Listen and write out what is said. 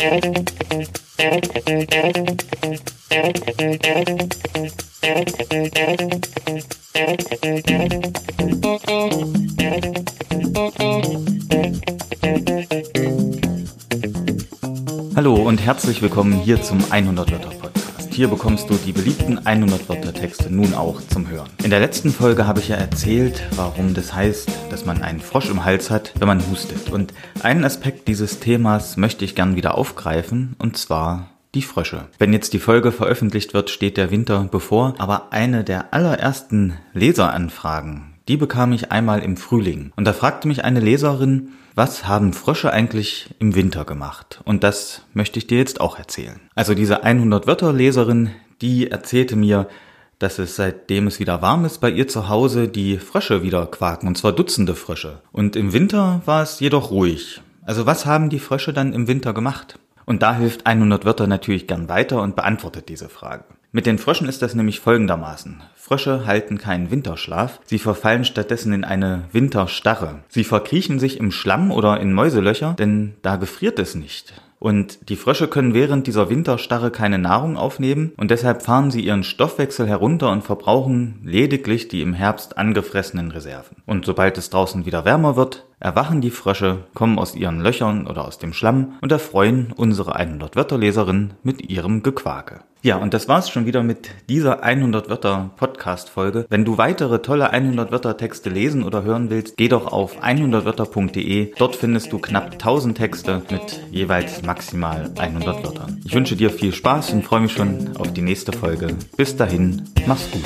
Hallo und herzlich willkommen hier zum 100 Wörter Podcast. Hier bekommst du die beliebten 100 Wörter Texte nun auch zum Hören. In der letzten Folge habe ich ja erzählt, warum das heißt, dass man einen Frosch im Hals hat, wenn man hustet. Und einen Aspekt dieses Themas möchte ich gern wieder aufgreifen, und zwar die Frösche. Wenn jetzt die Folge veröffentlicht wird, steht der Winter bevor, aber eine der allerersten Leseranfragen, die bekam ich einmal im Frühling. Und da fragte mich eine Leserin, was haben Frösche eigentlich im Winter gemacht? Und das möchte ich dir jetzt auch erzählen. Also diese 100 Wörter Leserin, die erzählte mir, dass es seitdem es wieder warm ist bei ihr zu Hause die Frösche wieder quaken, und zwar Dutzende Frösche. Und im Winter war es jedoch ruhig. Also was haben die Frösche dann im Winter gemacht? Und da hilft 100 Wörter natürlich gern weiter und beantwortet diese Frage. Mit den Fröschen ist das nämlich folgendermaßen. Frösche halten keinen Winterschlaf, sie verfallen stattdessen in eine Winterstarre. Sie verkriechen sich im Schlamm oder in Mäuselöcher, denn da gefriert es nicht. Und die Frösche können während dieser Winterstarre keine Nahrung aufnehmen und deshalb fahren sie ihren Stoffwechsel herunter und verbrauchen lediglich die im Herbst angefressenen Reserven. Und sobald es draußen wieder wärmer wird, erwachen die Frösche, kommen aus ihren Löchern oder aus dem Schlamm und erfreuen unsere 100 Wörterleserin mit ihrem Gequake. Ja, und das war's schon wieder mit dieser 100 Wörter Podcast Folge. Wenn du weitere tolle 100 Wörter Texte lesen oder hören willst, geh doch auf 100wörter.de. Dort findest du knapp 1000 Texte mit jeweils maximal 100 Wörtern. Ich wünsche dir viel Spaß und freue mich schon auf die nächste Folge. Bis dahin, mach's gut.